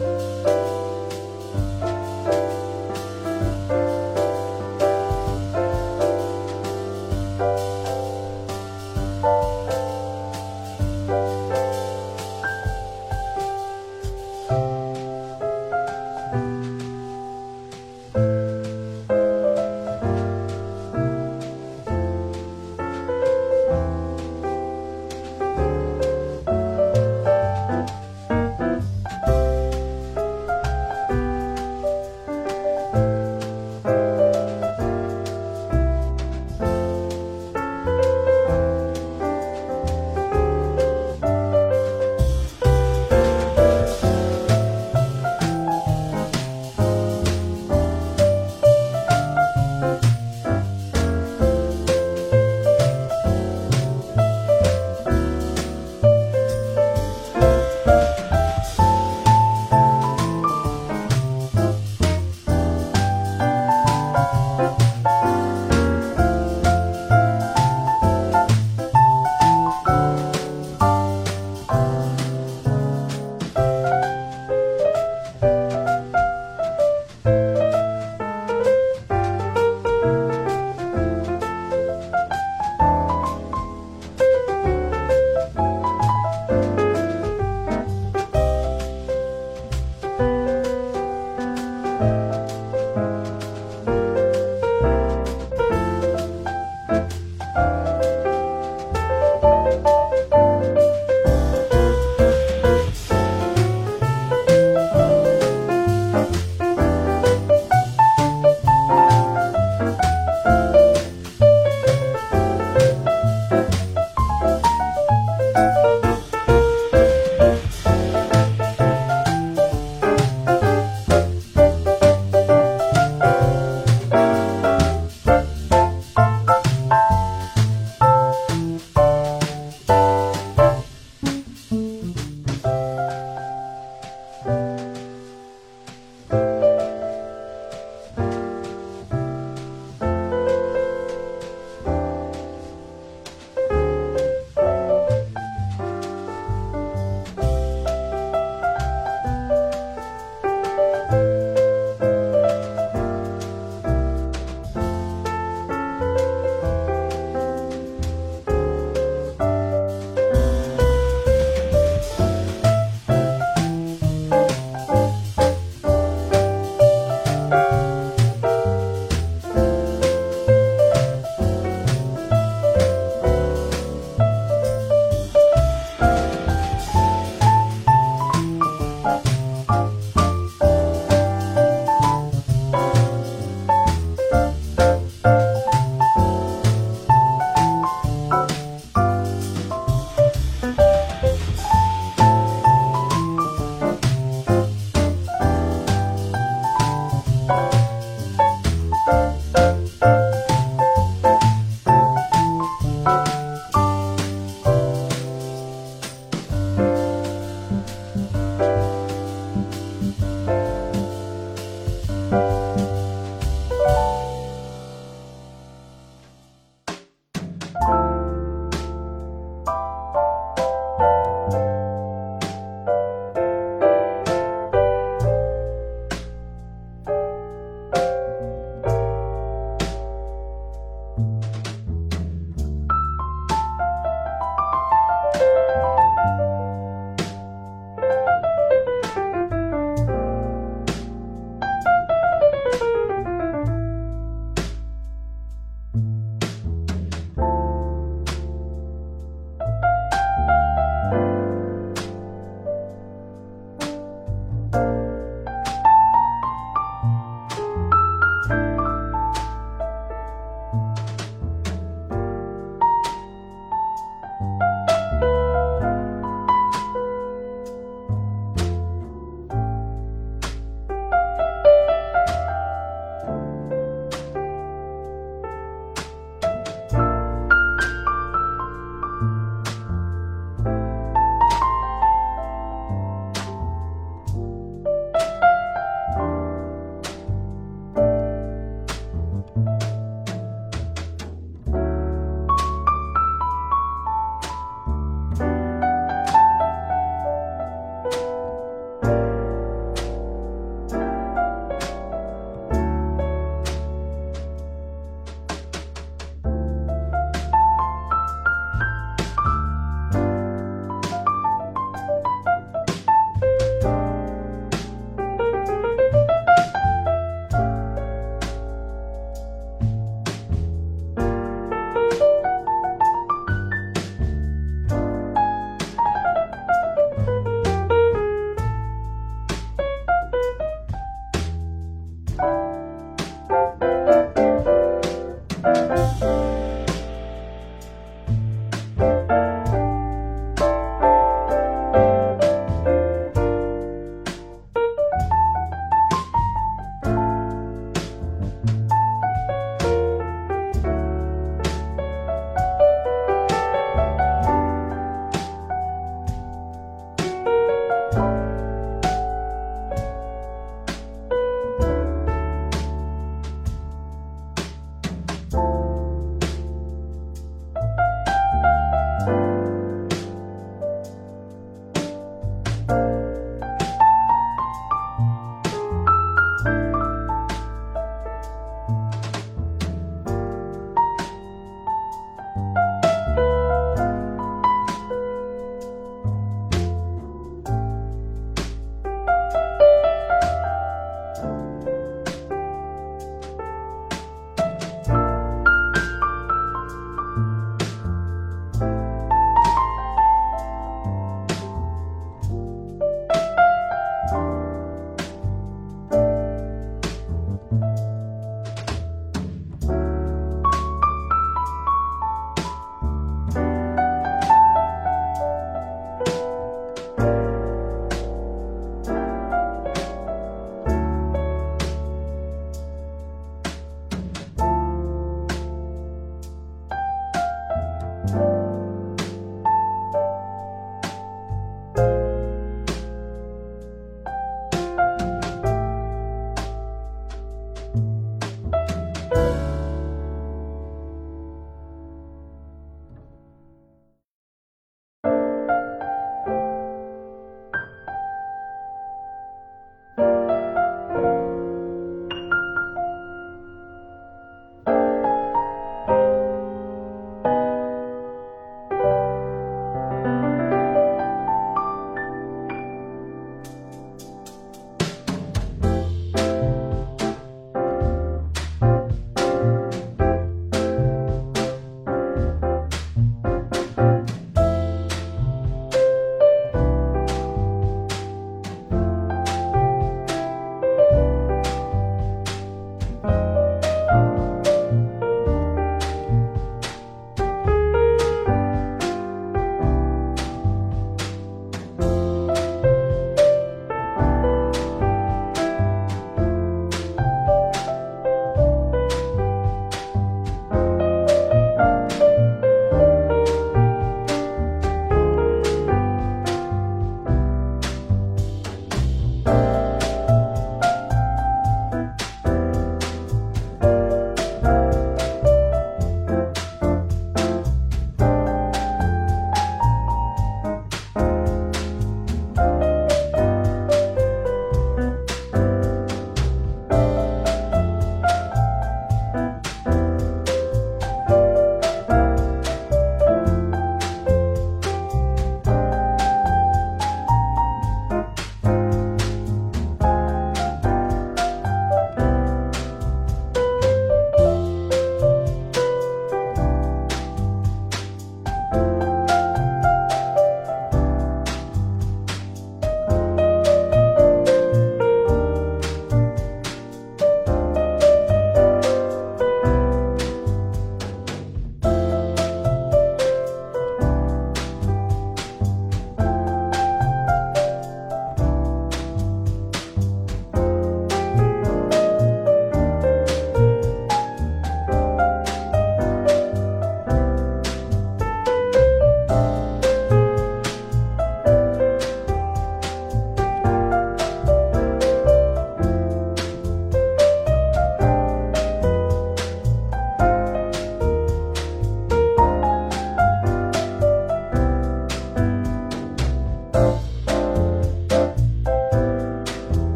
嗯。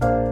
Bye.